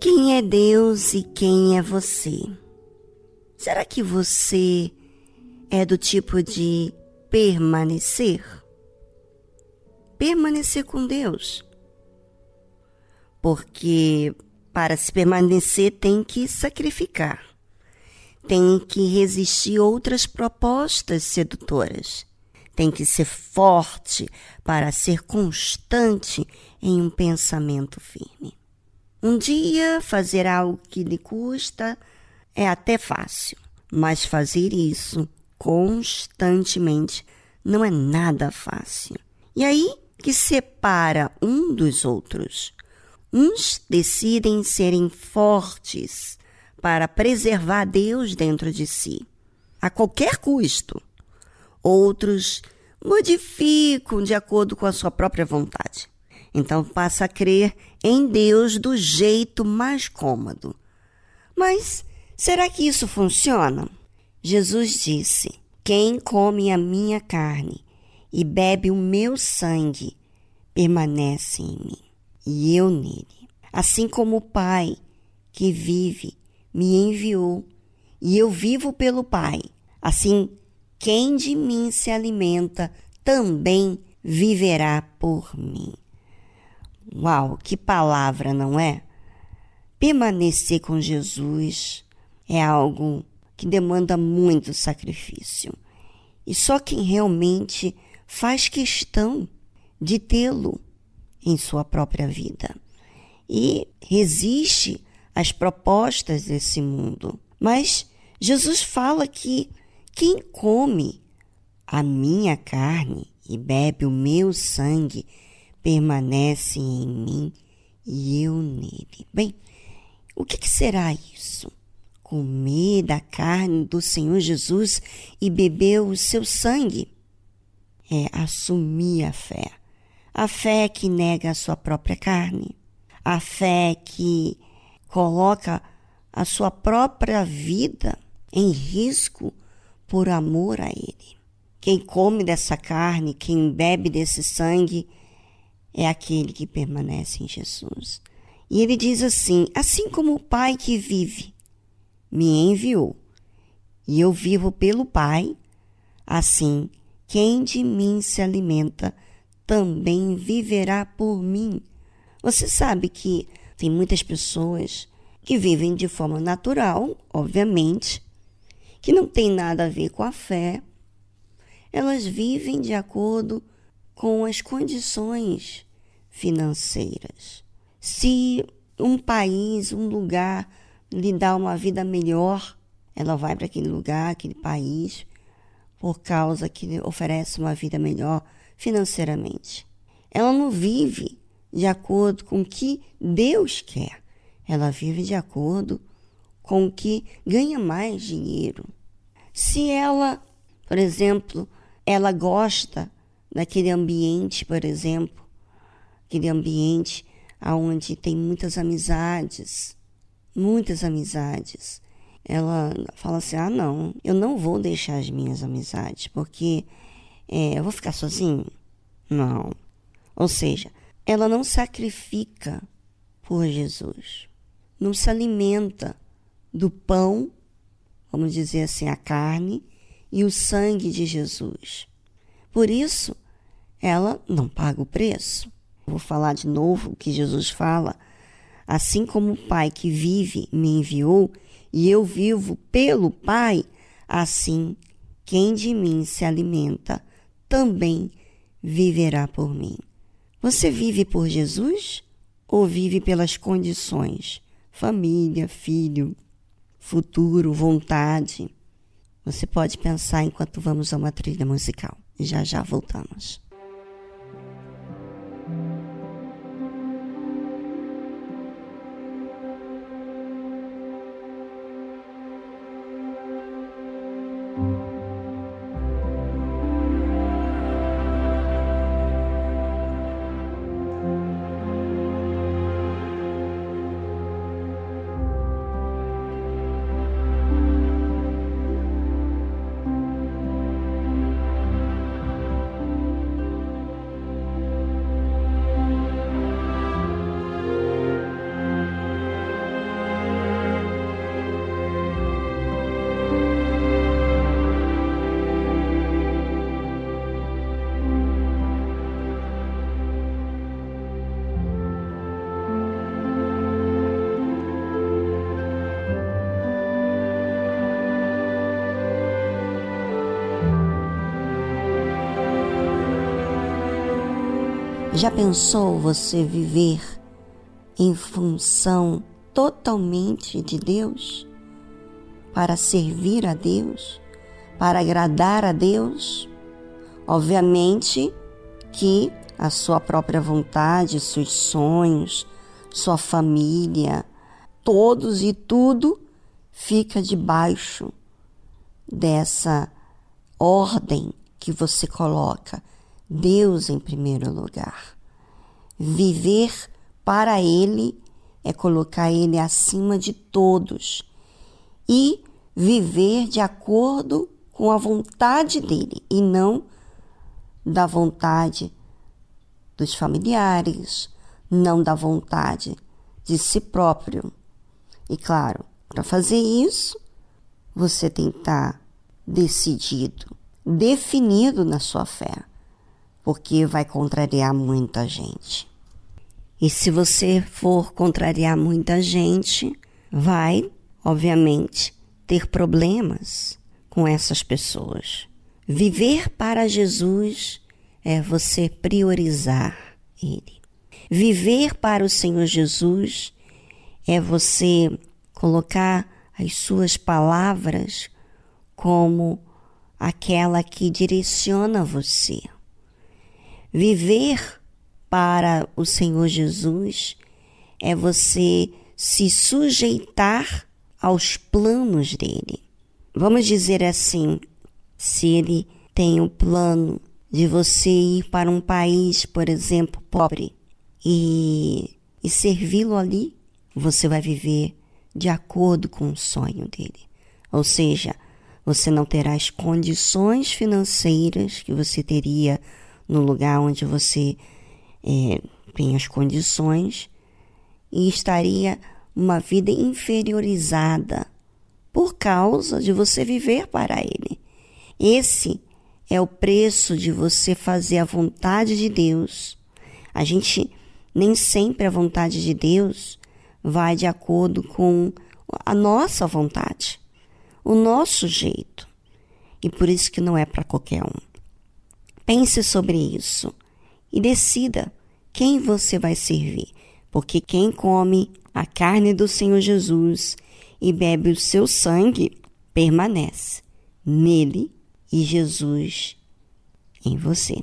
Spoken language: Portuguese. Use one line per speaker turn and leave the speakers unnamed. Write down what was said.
Quem é Deus e quem é você? Será que você é do tipo de permanecer? Permanecer com Deus. Porque para se permanecer tem que sacrificar, tem que resistir outras propostas sedutoras, tem que ser forte para ser constante em um pensamento firme. Um dia fazer algo que lhe custa é até fácil, mas fazer isso constantemente não é nada fácil. E aí que separa um dos outros. Uns decidem serem fortes para preservar Deus dentro de si, a qualquer custo. Outros modificam de acordo com a sua própria vontade. Então passa a crer em Deus do jeito mais cômodo. Mas será que isso funciona? Jesus disse: Quem come a minha carne e bebe o meu sangue permanece em mim, e eu nele. Assim como o Pai que vive me enviou, e eu vivo pelo Pai, assim quem de mim se alimenta também viverá por mim. Uau, que palavra, não é? Permanecer com Jesus é algo que demanda muito sacrifício. E só quem realmente faz questão de tê-lo em sua própria vida e resiste às propostas desse mundo. Mas Jesus fala que quem come a minha carne e bebe o meu sangue permanece em mim e eu nele. Bem, o que, que será isso? Comer da carne do Senhor Jesus e beber o seu sangue? É assumir a fé. A fé que nega a sua própria carne. A fé que coloca a sua própria vida em risco por amor a Ele. Quem come dessa carne, quem bebe desse sangue, é aquele que permanece em Jesus. E ele diz assim: Assim como o Pai que vive me enviou, e eu vivo pelo Pai, assim quem de mim se alimenta também viverá por mim. Você sabe que tem muitas pessoas que vivem de forma natural, obviamente, que não tem nada a ver com a fé. Elas vivem de acordo com as condições financeiras. Se um país, um lugar lhe dá uma vida melhor, ela vai para aquele lugar, aquele país, por causa que oferece uma vida melhor financeiramente. Ela não vive de acordo com o que Deus quer. Ela vive de acordo com o que ganha mais dinheiro. Se ela, por exemplo, ela gosta daquele ambiente, por exemplo, aquele ambiente onde tem muitas amizades, muitas amizades. Ela fala assim: ah, não, eu não vou deixar as minhas amizades, porque é, eu vou ficar sozinho? Não. Ou seja, ela não sacrifica por Jesus, não se alimenta do pão, vamos dizer assim, a carne e o sangue de Jesus. Por isso, ela não paga o preço. Vou falar de novo o que Jesus fala. Assim como o Pai que vive me enviou e eu vivo pelo Pai, assim quem de mim se alimenta também viverá por mim. Você vive por Jesus ou vive pelas condições? Família, filho, futuro, vontade. Você pode pensar enquanto vamos a uma trilha musical. Já já voltamos. Já pensou você viver em função totalmente de Deus? Para servir a Deus? Para agradar a Deus? Obviamente que a sua própria vontade, seus sonhos, sua família, todos e tudo fica debaixo dessa ordem que você coloca Deus em primeiro lugar. Viver para Ele é colocar Ele acima de todos e viver de acordo com a vontade dele e não da vontade dos familiares, não da vontade de si próprio. E claro, para fazer isso, você tem que estar decidido, definido na sua fé, porque vai contrariar muita gente. E se você for contrariar muita gente, vai, obviamente, ter problemas com essas pessoas. Viver para Jesus é você priorizar Ele. Viver para o Senhor Jesus é você colocar as suas palavras como aquela que direciona você. Viver para o Senhor Jesus é você se sujeitar aos planos dele. Vamos dizer assim, se ele tem o plano de você ir para um país, por exemplo, pobre e, e servi-lo ali, você vai viver de acordo com o sonho dele. Ou seja, você não terá as condições financeiras que você teria no lugar onde você é, tem as condições e estaria uma vida inferiorizada por causa de você viver para ele. Esse é o preço de você fazer a vontade de Deus. A gente nem sempre a vontade de Deus vai de acordo com a nossa vontade, o nosso jeito. E por isso que não é para qualquer um. Pense sobre isso e decida quem você vai servir, porque quem come a carne do Senhor Jesus e bebe o seu sangue permanece nele e Jesus em você.